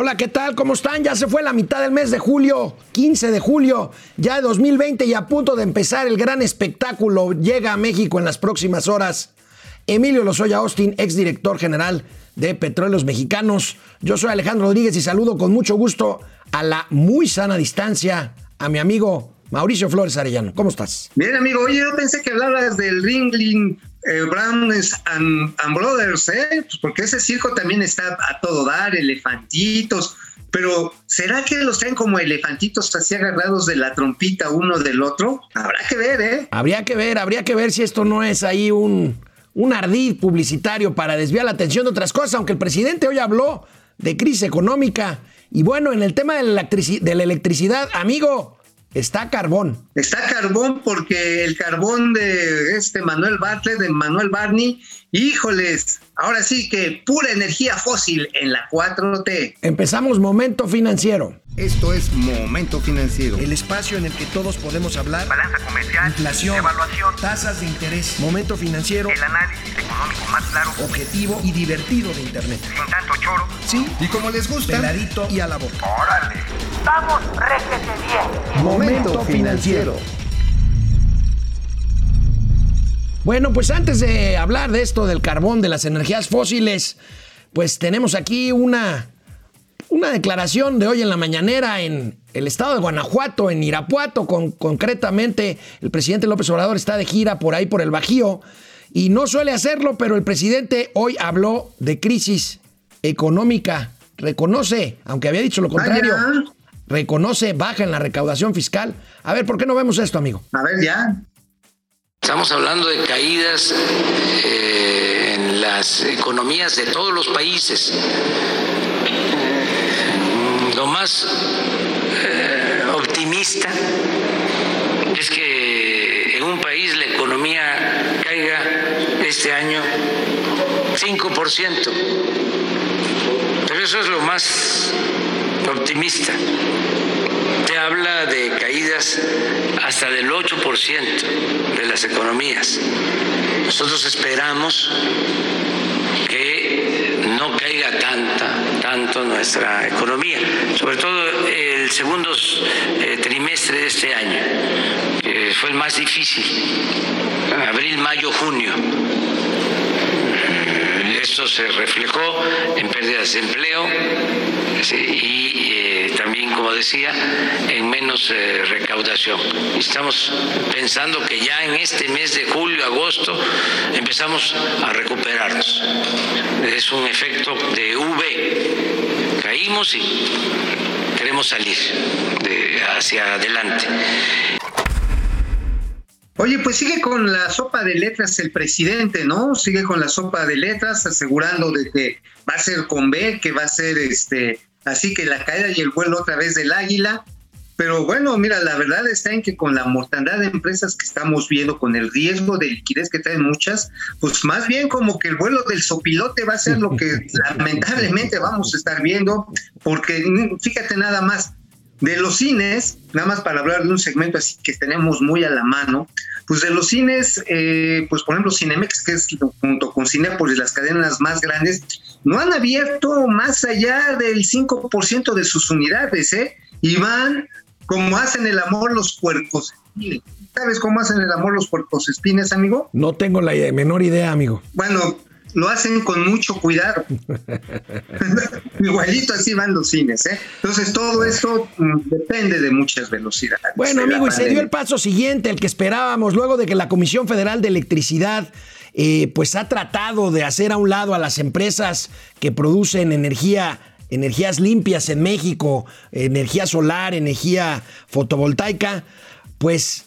Hola, ¿qué tal? ¿Cómo están? Ya se fue la mitad del mes de julio, 15 de julio, ya de 2020 y a punto de empezar el gran espectáculo. Llega a México en las próximas horas. Emilio Lozoya Austin, exdirector general de Petróleos Mexicanos. Yo soy Alejandro Rodríguez y saludo con mucho gusto a la muy sana distancia a mi amigo Mauricio Flores Arellano. ¿Cómo estás? Bien, amigo. Oye, yo pensé que hablabas del Ringling eh, Browns and, Brothers, ¿eh? Pues porque ese circo también está a todo dar, elefantitos. Pero, ¿será que los traen como elefantitos así agarrados de la trompita uno del otro? Habrá que ver, ¿eh? Habría que ver, habría que ver si esto no es ahí un, un ardid publicitario para desviar la atención de otras cosas, aunque el presidente hoy habló de crisis económica. Y bueno, en el tema de la, de la electricidad, amigo, Está carbón. Está carbón porque el carbón de este Manuel Bartlett, de Manuel Barney, híjoles, ahora sí que pura energía fósil en la 4T. Empezamos Momento Financiero. Esto es Momento Financiero. El espacio en el que todos podemos hablar. Balanza comercial. Inflación. Evaluación. Tasas de interés. Momento Financiero. El análisis económico más claro. Objetivo y divertido de Internet. Sin tanto choro. Sí. Y como les gusta. Peladito y a la boca. Órale. Vamos, réjete bien. Momento Financiero. Bueno, pues antes de hablar de esto del carbón, de las energías fósiles, pues tenemos aquí una, una declaración de hoy en la mañanera en el estado de Guanajuato, en Irapuato, con, concretamente el presidente López Obrador está de gira por ahí por el Bajío y no suele hacerlo, pero el presidente hoy habló de crisis económica, reconoce, aunque había dicho lo contrario, reconoce baja en la recaudación fiscal. A ver, ¿por qué no vemos esto, amigo? A ver, ya. Estamos hablando de caídas eh, en las economías de todos los países. Lo más eh, optimista es que en un país la economía caiga este año 5%. Pero eso es lo más optimista. Te habla de caídas hasta del 8% de las economías. Nosotros esperamos tanta, tanto nuestra economía, sobre todo el segundo eh, trimestre de este año, que fue el más difícil, abril, mayo, junio. Esto se reflejó en pérdidas de empleo y eh, como decía, en menos eh, recaudación. Estamos pensando que ya en este mes de julio, agosto, empezamos a recuperarnos. Es un efecto de V. Caímos y queremos salir hacia adelante. Oye, pues sigue con la sopa de letras el presidente, ¿no? Sigue con la sopa de letras, asegurando de que va a ser con B, que va a ser este, así que la caída y el vuelo otra vez del águila. Pero bueno, mira, la verdad está en que con la mortandad de empresas que estamos viendo, con el riesgo de liquidez que traen muchas, pues más bien como que el vuelo del sopilote va a ser lo que lamentablemente vamos a estar viendo, porque fíjate nada más, de los cines, nada más para hablar de un segmento así que tenemos muy a la mano, pues de los cines, eh, pues por ejemplo Cinemex, que es junto con Cinepolis las cadenas más grandes, no han abierto más allá del 5% de sus unidades, ¿eh? Y van como hacen el amor los puercos. ¿Sabes cómo hacen el amor los puercos espines, amigo? No tengo la menor idea, amigo. Bueno, lo hacen con mucho cuidado. Igualito así van los cines, ¿eh? Entonces todo esto mm, depende de muchas velocidades. Bueno, amigo, y se dio el paso siguiente, el que esperábamos, luego de que la Comisión Federal de Electricidad eh, pues ha tratado de hacer a un lado a las empresas que producen energía energías limpias en México, energía solar, energía fotovoltaica, pues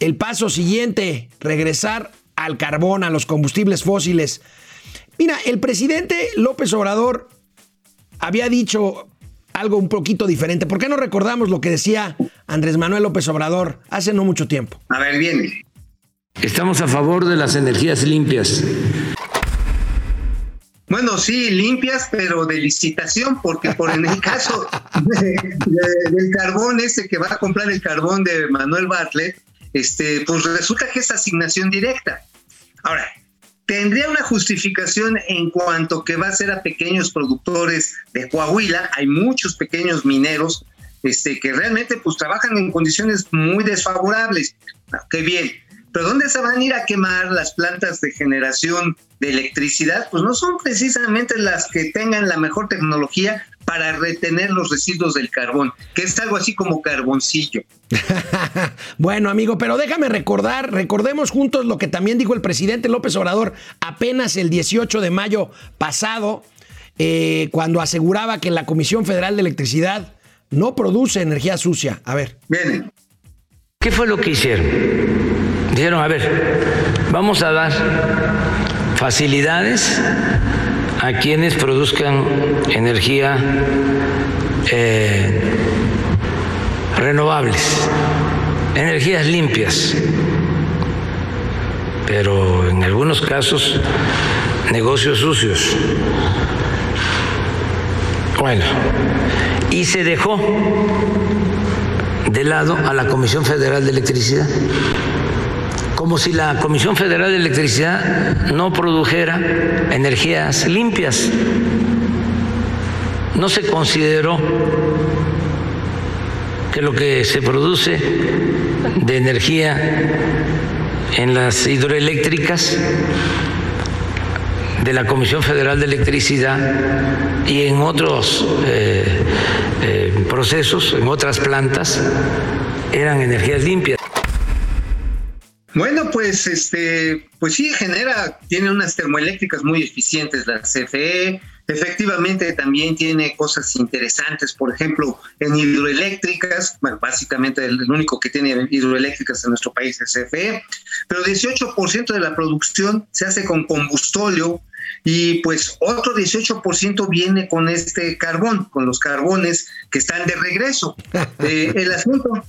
el paso siguiente, regresar al carbón, a los combustibles fósiles. Mira, el presidente López Obrador había dicho algo un poquito diferente. ¿Por qué no recordamos lo que decía Andrés Manuel López Obrador hace no mucho tiempo? A ver, bien. Estamos a favor de las energías limpias. Bueno, sí, limpias, pero de licitación, porque por en el caso del carbón ese que va a comprar el carbón de Manuel Bartlett, este, pues resulta que es asignación directa. Ahora, tendría una justificación en cuanto que va a ser a pequeños productores de Coahuila. Hay muchos pequeños mineros este, que realmente pues trabajan en condiciones muy desfavorables. Ah, qué bien. Pero ¿dónde se van a ir a quemar las plantas de generación de electricidad? Pues no son precisamente las que tengan la mejor tecnología para retener los residuos del carbón, que es algo así como carboncillo. bueno, amigo, pero déjame recordar, recordemos juntos lo que también dijo el presidente López Obrador apenas el 18 de mayo pasado, eh, cuando aseguraba que la Comisión Federal de Electricidad no produce energía sucia. A ver. Bien. ¿Qué fue lo que hicieron? Dijeron, a ver, vamos a dar facilidades a quienes produzcan energía eh, renovables, energías limpias, pero en algunos casos negocios sucios. Bueno, y se dejó de lado a la Comisión Federal de Electricidad como si la Comisión Federal de Electricidad no produjera energías limpias. No se consideró que lo que se produce de energía en las hidroeléctricas de la Comisión Federal de Electricidad y en otros eh, eh, procesos, en otras plantas, eran energías limpias. Bueno, pues este, pues sí genera, tiene unas termoeléctricas muy eficientes la CFE. Efectivamente también tiene cosas interesantes, por ejemplo, en hidroeléctricas, bueno, básicamente el único que tiene hidroeléctricas en nuestro país es CFE, pero 18% de la producción se hace con combustóleo y pues otro 18% viene con este carbón, con los carbones que están de regreso. Eh, el asunto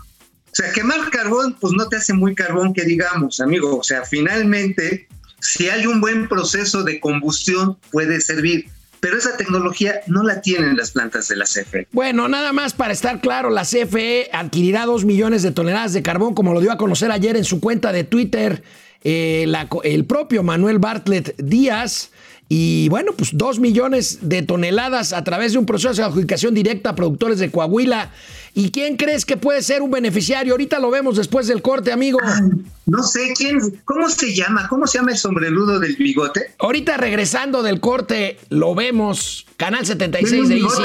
sea, quemar carbón, pues no te hace muy carbón que digamos, amigo. O sea, finalmente, si hay un buen proceso de combustión, puede servir. Pero esa tecnología no la tienen las plantas de la CFE. Bueno, nada más para estar claro, la CFE adquirirá dos millones de toneladas de carbón, como lo dio a conocer ayer en su cuenta de Twitter eh, el propio Manuel Bartlett Díaz. Y bueno, pues dos millones de toneladas a través de un proceso de adjudicación directa a productores de Coahuila. ¿Y quién crees que puede ser un beneficiario? Ahorita lo vemos después del corte, amigo. no sé quién, ¿cómo se llama? ¿Cómo se llama el sombrerudo del bigote? Ahorita regresando del corte, lo vemos. Canal 76 de Easy,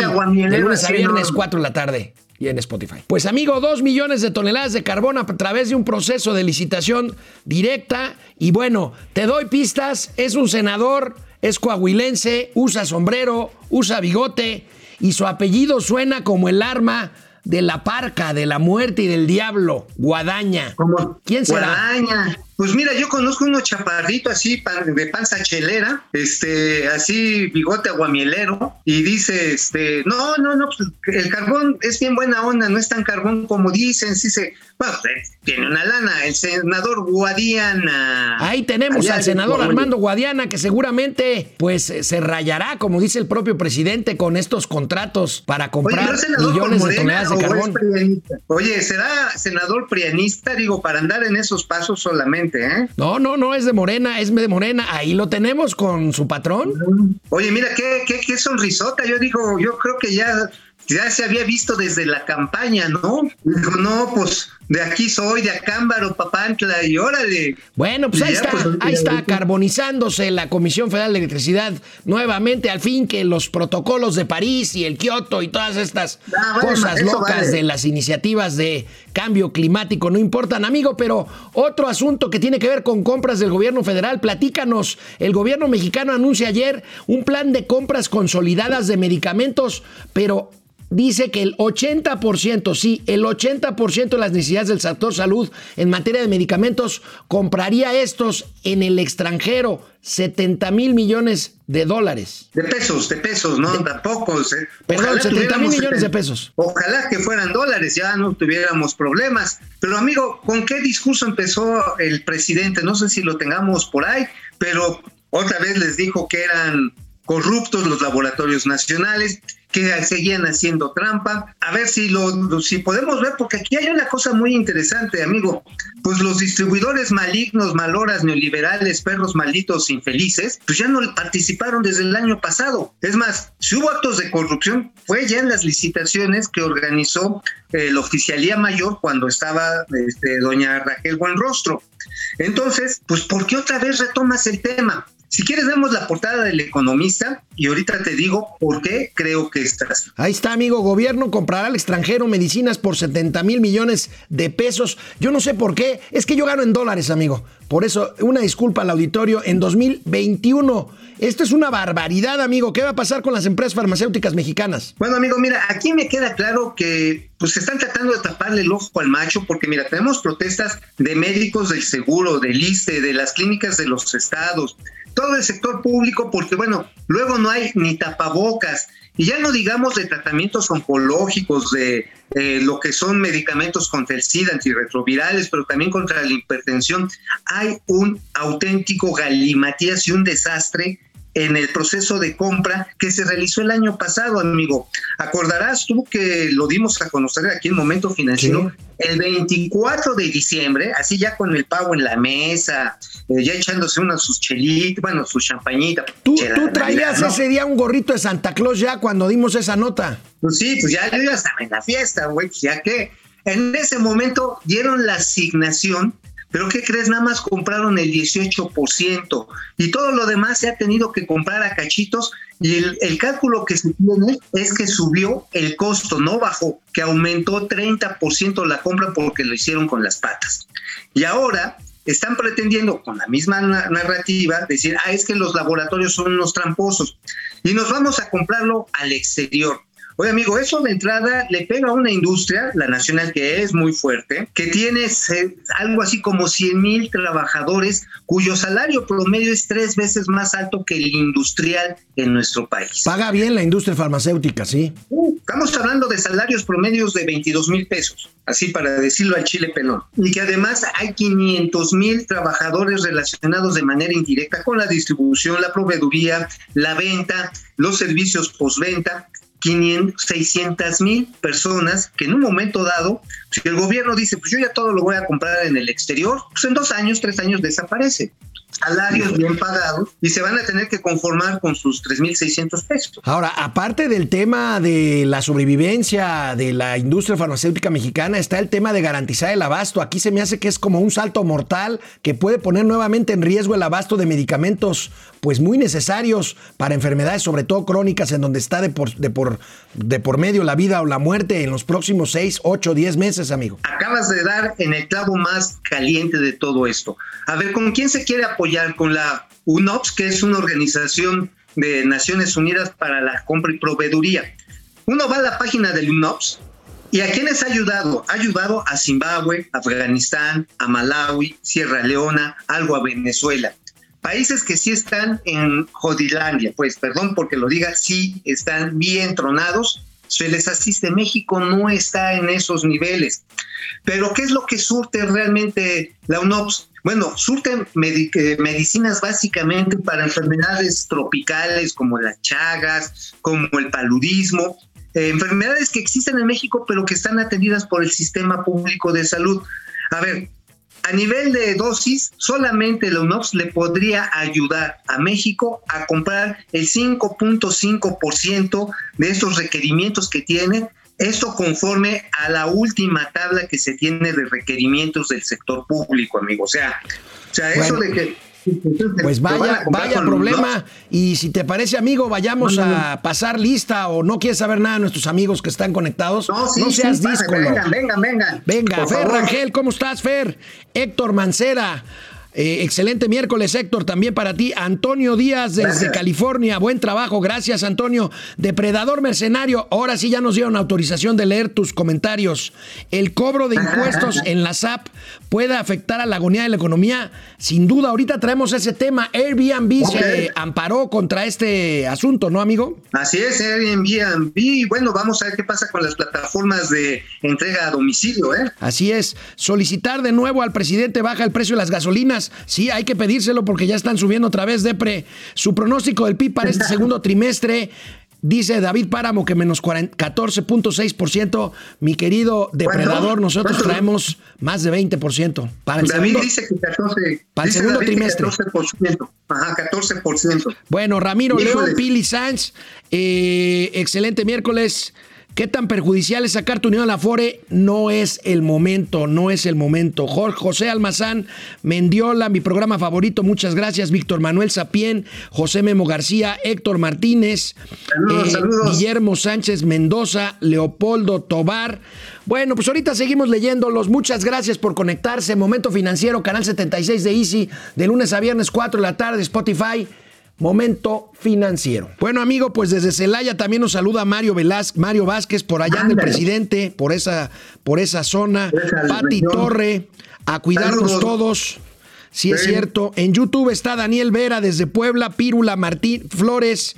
de lunes a viernes, 4 de la tarde y en Spotify. Pues amigo, dos millones de toneladas de carbón a través de un proceso de licitación directa. Y bueno, te doy pistas, es un senador es coahuilense, usa sombrero, usa bigote y su apellido suena como el arma de la parca, de la muerte y del diablo, Guadaña. ¿Quién será? Guadaña. Pues mira, yo conozco uno chaparrito así de panza chelera, este, así bigote aguamielero, y dice, este, no, no, no, pues, el carbón es bien buena onda, no es tan carbón como dicen, sí se, bueno, pues, tiene una lana, el senador Guadiana. Ahí tenemos al senador Armando Guadiana, que seguramente, pues, se rayará, como dice el propio presidente, con estos contratos para comprar millones de toneladas de carbón. Oye, ¿será senador prianista, digo, para andar en esos pasos solamente? ¿Eh? No, no, no es de Morena, es de Morena. Ahí lo tenemos con su patrón. Oye, mira, qué, qué, qué sonrisota. Yo digo, yo creo que ya, ya se había visto desde la campaña, ¿no? Dijo, no, pues de aquí soy, de Acámbaro, Papantla, y órale. Bueno, pues ahí está, pues, ahí está, carbonizándose la Comisión Federal de Electricidad nuevamente, al fin que los protocolos de París y el Kioto y todas estas ah, cosas locas de las iniciativas de cambio climático no importan, amigo, pero otro asunto que tiene que ver con compras del gobierno federal, platícanos, el gobierno mexicano anuncia ayer un plan de compras consolidadas de medicamentos, pero dice que el 80%, sí, el 80% de las necesidades del sector salud en materia de medicamentos compraría estos en el extranjero, 70 mil millones de dólares. De pesos, de pesos, no, tampoco. Perdón, 70 mil millones de pesos. Ojalá que fueran dólares, ya no tuviéramos problemas. Pero amigo, ¿con qué discurso empezó el presidente? No sé si lo tengamos por ahí, pero otra vez les dijo que eran corruptos los laboratorios nacionales que seguían haciendo trampa. A ver si lo, si podemos ver, porque aquí hay una cosa muy interesante, amigo. Pues los distribuidores malignos, maloras, neoliberales, perros malditos, infelices, pues ya no participaron desde el año pasado. Es más, si hubo actos de corrupción, fue ya en las licitaciones que organizó eh, la oficialía mayor cuando estaba este, doña Raquel Buenrostro. Entonces, pues, ¿por qué otra vez retomas el tema? Si quieres, vemos la portada del economista y ahorita te digo por qué creo que estás. Ahí está, amigo. Gobierno comprará al extranjero medicinas por 70 mil millones de pesos. Yo no sé por qué. Es que yo gano en dólares, amigo. Por eso, una disculpa al auditorio. En 2021, esto es una barbaridad, amigo. ¿Qué va a pasar con las empresas farmacéuticas mexicanas? Bueno, amigo, mira, aquí me queda claro que pues están tratando de taparle el ojo al macho porque mira, tenemos protestas de médicos del seguro, del ISTE, de las clínicas de los estados, todo el sector público, porque bueno, luego no hay ni tapabocas, y ya no digamos de tratamientos oncológicos, de eh, lo que son medicamentos contra el SIDA, antirretrovirales, pero también contra la hipertensión. Hay un auténtico galimatías y un desastre en el proceso de compra que se realizó el año pasado, amigo. Acordarás tú que lo dimos a conocer aquí en Momento Financiero el 24 de diciembre, así ya con el pavo en la mesa, eh, ya echándose una sus chelitas, bueno, su champañita. ¿Tú, tú traías ese día un gorrito de Santa Claus ya cuando dimos esa nota. Pues sí, pues ya yo ya estaba en la fiesta, güey, pues ya que en ese momento dieron la asignación pero ¿qué crees? Nada más compraron el 18% y todo lo demás se ha tenido que comprar a cachitos y el, cálculo que se tiene es que subió el costo, no bajó, que aumentó 30% la compra porque lo hicieron con las patas. Y ahora están pretendiendo con la misma narrativa decir, ah, es que los laboratorios son unos tramposos y nos vamos a comprarlo al exterior. Oye, amigo, eso de entrada le pega a una industria, la nacional, que es muy fuerte, que tiene algo así como 100 mil trabajadores, cuyo salario promedio es tres veces más alto que el industrial en nuestro país. Paga bien la industria farmacéutica, sí. Uh, estamos hablando de salarios promedios de 22 mil pesos, así para decirlo al chile pelón. Y que además hay 500 mil trabajadores relacionados de manera indirecta con la distribución, la proveeduría, la venta, los servicios postventa 500, 600 mil personas que en un momento dado, si el gobierno dice, pues yo ya todo lo voy a comprar en el exterior, pues en dos años, tres años desaparece salarios bien pagados y se van a tener que conformar con sus 3.600 pesos. Ahora, aparte del tema de la sobrevivencia de la industria farmacéutica mexicana, está el tema de garantizar el abasto. Aquí se me hace que es como un salto mortal que puede poner nuevamente en riesgo el abasto de medicamentos pues muy necesarios para enfermedades, sobre todo crónicas, en donde está de por, de por, de por medio la vida o la muerte en los próximos 6, 8, 10 meses, amigo. Acabas de dar en el clavo más caliente de todo esto. A ver, ¿con quién se quiere apoyar? Con la UNOPS, que es una organización de Naciones Unidas para la compra y proveeduría. Uno va a la página del UNOPS y a quiénes ha ayudado. Ha ayudado a Zimbabue, Afganistán, a Malawi, Sierra Leona, algo a Venezuela. Países que sí están en Jodilandia, pues perdón porque lo diga, sí están bien tronados se les asiste. México no está en esos niveles. Pero ¿qué es lo que surte realmente la UNOPS? Bueno, surten eh, medicinas básicamente para enfermedades tropicales como las chagas, como el paludismo, eh, enfermedades que existen en México pero que están atendidas por el sistema público de salud. A ver, a nivel de dosis, solamente la UNOPS le podría ayudar a México a comprar el 5.5% de estos requerimientos que tiene esto conforme a la última tabla que se tiene de requerimientos del sector público, amigo. O sea, o sea eso de que pues vaya, vaya problema. Y si te parece, amigo, vayamos a pasar lista o no quieres saber nada de nuestros amigos que están conectados. No, seas sí, Vengan, vengan, vengan. Venga, Fer Rangel, ¿cómo estás, Fer? Héctor Mancera. Eh, excelente miércoles, Héctor, también para ti. Antonio Díaz desde California, buen trabajo, gracias, Antonio. Depredador Mercenario, ahora sí ya nos dieron autorización de leer tus comentarios. El cobro de impuestos en la SAP puede afectar a la agonía de la economía. Sin duda, ahorita traemos ese tema. Airbnb se amparó contra este asunto, ¿no, amigo? Así es, Airbnb. Y bueno, vamos a ver qué pasa con las plataformas de entrega a domicilio, ¿eh? Así es. Solicitar de nuevo al presidente baja el precio de las gasolinas Sí, hay que pedírselo porque ya están subiendo otra vez, Depre. Su pronóstico del PIB para este segundo trimestre Dice David Páramo que menos 40 14.6%. Mi querido depredador, ¿Cuánto? nosotros ¿Cuánto? traemos más de 20%. Para el David segundo, dice que 14. para el segundo David trimestre. 14%. Ajá, 14%. Bueno, Ramiro. León, Pili Sanz, eh, excelente miércoles. ¿Qué tan perjudicial es sacar tu unión a la Fore? No es el momento, no es el momento. Jorge José Almazán, Mendiola, mi programa favorito, muchas gracias. Víctor Manuel Sapien, José Memo García, Héctor Martínez, eh, saludos. Guillermo Sánchez Mendoza, Leopoldo Tobar. Bueno, pues ahorita seguimos leyéndolos. Muchas gracias por conectarse. Momento Financiero, Canal 76 de Easy, de lunes a viernes, 4 de la tarde, Spotify. Momento financiero. Bueno, amigo, pues desde Celaya también nos saluda Mario Velázquez, Mario Vázquez, por allá en el Ándale. presidente, por esa, por esa zona. Esa Pati. Torre, a cuidarnos Saludos. todos. Sí, es cierto. En YouTube está Daniel Vera desde Puebla, Pírula, Martín Flores.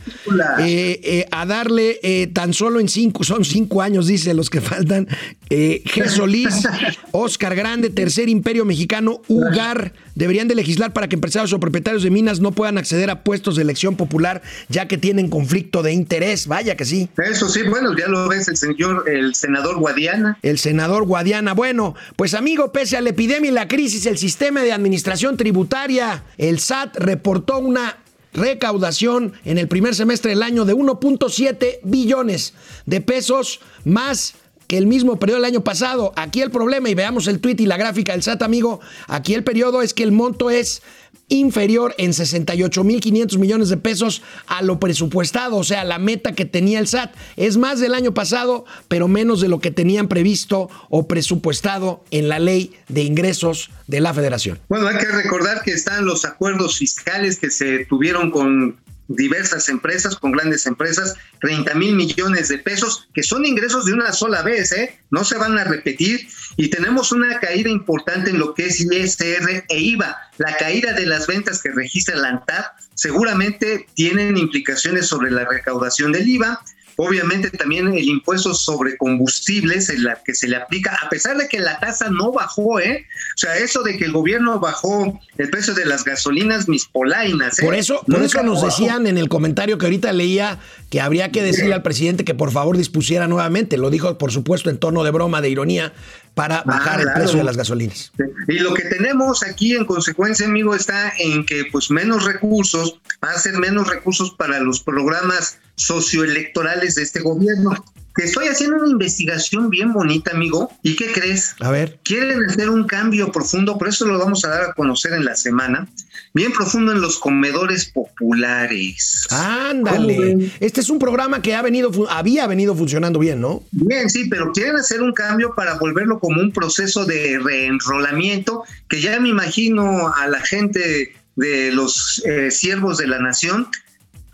Eh, eh, a darle eh, tan solo en cinco, son cinco años, dice los que faltan. Eh, G. Solís, Oscar Grande, Tercer Imperio Mexicano, Ugar. Deberían de legislar para que empresarios o propietarios de minas no puedan acceder a puestos de elección popular, ya que tienen conflicto de interés. Vaya que sí. Eso sí, bueno, ya lo ves el señor, el senador Guadiana. El senador Guadiana. Bueno, pues amigo, pese a la epidemia y la crisis, el sistema de administración tributaria, el SAT, reportó una recaudación en el primer semestre del año de 1.7 billones de pesos más el mismo periodo del año pasado. Aquí el problema, y veamos el tweet y la gráfica del SAT, amigo, aquí el periodo es que el monto es inferior en 68.500 millones de pesos a lo presupuestado, o sea, la meta que tenía el SAT. Es más del año pasado, pero menos de lo que tenían previsto o presupuestado en la ley de ingresos de la federación. Bueno, hay que recordar que están los acuerdos fiscales que se tuvieron con diversas empresas, con grandes empresas, 30 mil millones de pesos, que son ingresos de una sola vez, ¿eh? no se van a repetir. Y tenemos una caída importante en lo que es ISR e IVA. La caída de las ventas que registra la ANTAD seguramente tienen implicaciones sobre la recaudación del IVA. Obviamente también el impuesto sobre combustibles, en la que se le aplica, a pesar de que la tasa no bajó, ¿eh? O sea, eso de que el gobierno bajó el precio de las gasolinas, mis polainas. ¿eh? Por eso, por eso nos bajó. decían en el comentario que ahorita leía que habría que decirle al presidente que por favor dispusiera nuevamente. Lo dijo, por supuesto, en tono de broma, de ironía, para bajar el claro. precio de las gasolinas. Y lo que tenemos aquí en consecuencia, amigo, está en que pues menos recursos, va a ser menos recursos para los programas socioelectorales de este gobierno. Que estoy haciendo una investigación bien bonita, amigo. ¿Y qué crees? A ver. Quieren hacer un cambio profundo, por eso lo vamos a dar a conocer en la semana, bien profundo en los comedores populares. ¿Cómo Ándale. Este es un programa que ha venido, había venido funcionando bien, ¿no? Bien, sí, pero quieren hacer un cambio para volverlo como un proceso de reenrolamiento, que ya me imagino a la gente de los eh, siervos de la nación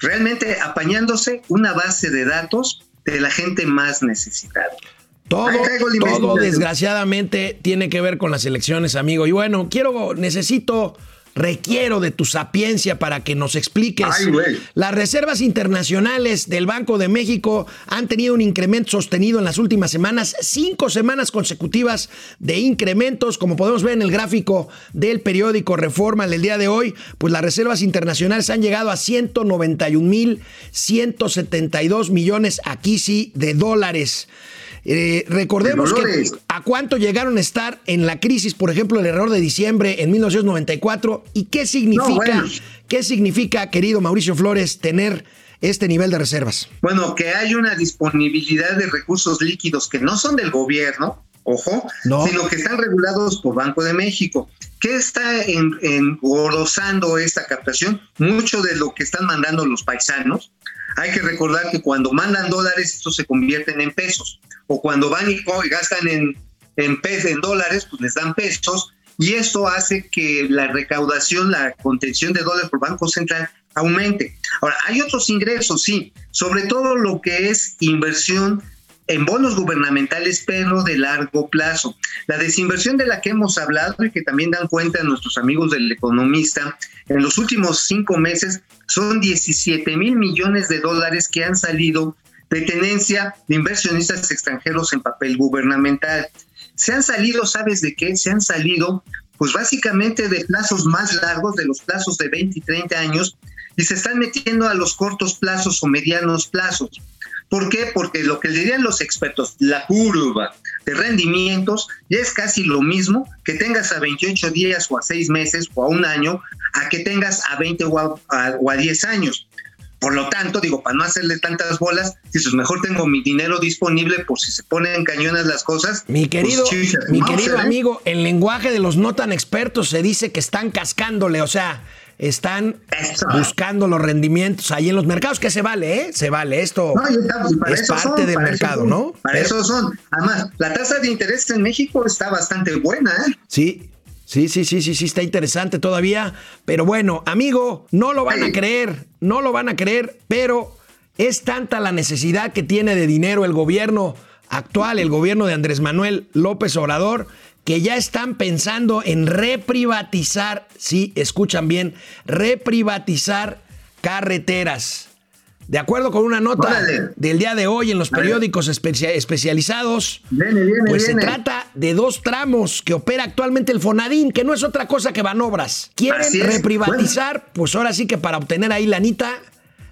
realmente apañándose una base de datos de la gente más necesitada. Todo, todo desgraciadamente tiene que ver con las elecciones, amigo. Y bueno, quiero, necesito, requiero de tu sapiencia para que nos expliques. Ay. Las reservas internacionales del Banco de México han tenido un incremento sostenido en las últimas semanas, cinco semanas consecutivas de incrementos, como podemos ver en el gráfico del periódico Reforma del día de hoy, pues las reservas internacionales han llegado a 191 mil 172 millones aquí sí de dólares. Eh, recordemos De que a cuánto llegaron a estar en la crisis, por ejemplo, el error de diciembre en 1994 y qué significa, No, bueno. qué significa, querido Mauricio Flores, tener este nivel de reservas. Bueno, que hay una disponibilidad de recursos líquidos que no son del gobierno, ojo, No. sino que están regulados por Banco de México. ¿Qué está en- engrosando esta captación? Mucho de lo que están mandando los paisanos. Hay que recordar que cuando mandan dólares, estos se convierten en pesos. O cuando van y gastan en, en, pe- en dólares, pues les dan pesos. Y esto hace que la recaudación, la contención de dólares por Banco Central aumente. Ahora, hay otros ingresos, sí, sobre todo lo que es inversión en bonos gubernamentales, pero de largo plazo. La desinversión de la que hemos hablado y que también dan cuenta nuestros amigos del economista, en los últimos cinco meses son 17 mil millones de dólares que han salido de tenencia de inversionistas extranjeros en papel gubernamental. Se han salido, ¿sabes de qué? Se han salido, pues básicamente de plazos más largos, de los plazos de 20 y 30 años, y se están metiendo a los cortos plazos o medianos plazos. ¿Por qué? Porque lo que dirían los expertos, la curva de rendimientos ya es casi lo mismo que tengas a 28 días o a 6 meses o a un año a que tengas a 20 o a, a, o a 10 años. Por lo tanto, digo, para no hacerle tantas bolas, dices, mejor tengo mi dinero disponible por si se ponen cañonas las cosas. Mi querido, pues, chichas, mi querido ¿Se ve? amigo, en lenguaje de los no tan expertos se dice que están cascándole, o sea, están buscando los rendimientos ahí en los mercados, que se vale, ¿eh? Se vale. Esto No, es parte son, del eso mercado, ¿no? Para Pero- eso son. Además, la tasa de interés en México está bastante buena, ¿eh? Sí, sí, sí, sí, sí, sí, está interesante todavía. Pero bueno, amigo, no lo van a creer, no lo van a creer, pero es tanta la necesidad que tiene de dinero el gobierno actual, el gobierno de Andrés Manuel López Obrador, que ya están pensando en reprivatizar, sí, escuchan bien, reprivatizar carreteras. De acuerdo con una nota Órale. del día de hoy en los periódicos especia- especializados, Viene, viene, pues se trata de dos tramos que opera actualmente el Fonadín, que no es otra cosa que Banobras. Quieren Así es. reprivatizar, pues ahora sí que para obtener ahí lanita,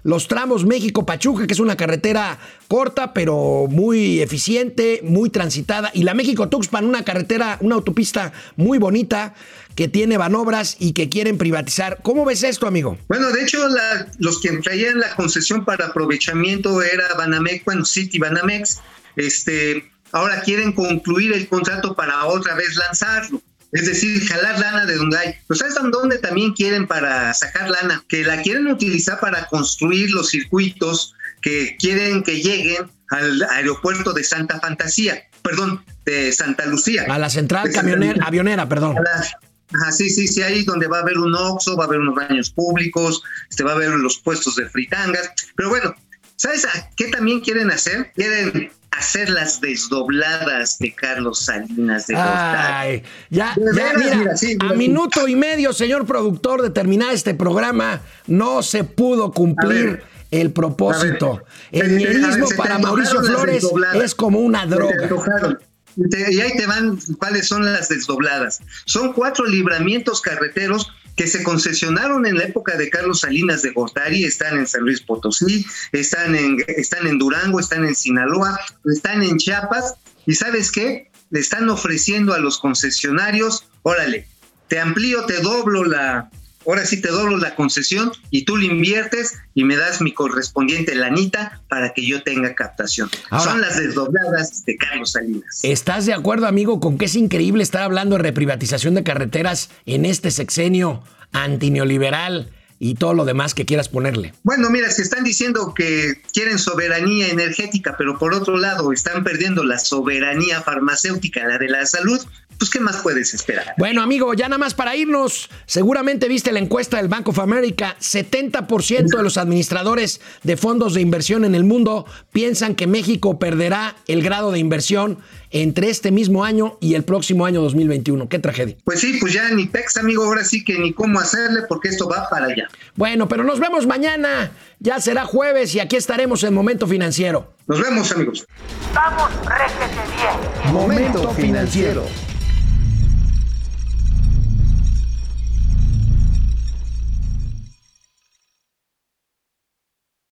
los tramos México-Pachuca, que es una carretera corta, pero muy eficiente, muy transitada, y la México-Tuxpan, una carretera, una autopista muy bonita, que tiene Banobras y que quieren privatizar. ¿Cómo ves esto, amigo? Bueno, de hecho, la- los que traían la concesión para aprovechamiento era Banamex, bueno, City Banamex. Este, ahora quieren concluir el contrato para otra vez lanzarlo. Es decir, jalar lana de donde hay. ¿sabes dónde también quieren para sacar lana? Que la quieren utilizar para construir los circuitos que quieren que lleguen al aeropuerto de Santa Fantasía, perdón, de Santa Lucía. A la central camionera, avionera, perdón. A la- Ajá, sí, sí, sí, ahí donde va a haber un Oxxo, va a haber unos baños públicos, este, va a haber los puestos de fritangas. Pero bueno, ¿sabes a qué también quieren hacer? Quieren hacer las desdobladas de Carlos Salinas de Gortari. Ay, ya, ya, veras, mira, mira, sí, a sí. minuto y medio, señor productor, de terminar este programa, no se pudo cumplir el propósito. Ver, el te para Mauricio Flores es como una droga. te- Y ahí te van cuáles son las desdobladas. Son cuatro libramientos carreteros que se concesionaron en la época de Carlos Salinas de Gortari, están en San Luis Potosí, están en, están en Durango, están en Sinaloa, están en Chiapas, y ¿sabes qué? Le están ofreciendo a los concesionarios, órale, te amplío, te doblo la, ahora sí te doblo la concesión y tú le inviertes y me das mi correspondiente lanita para que yo tenga captación. Ahora- Son las desdobladas de Carlos Salinas. ¿Estás de acuerdo, amigo, con que es increíble estar hablando de reprivatización de carreteras en este sexenio antineoliberal y todo lo demás que quieras ponerle? Bueno, mira, se están diciendo que quieren soberanía energética, pero por otro lado están perdiendo la soberanía farmacéutica, la de la salud. Pues, ¿qué más puedes esperar? Bueno, amigo, ya nada más para irnos. Seguramente viste la encuesta del Bank of America. 70% de los administradores de fondos de inversión en el mundo piensan que México perderá el grado de inversión entre este mismo año y el próximo año 2021. Qué tragedia. Pues sí, pues ya ni pex, amigo, ahora sí que ni cómo hacerle, porque esto va para allá. Bueno, pero nos vemos mañana. Ya será jueves y aquí estaremos en Momento Financiero. Nos vemos, amigos. Vamos, réjete bien. Momento financiero.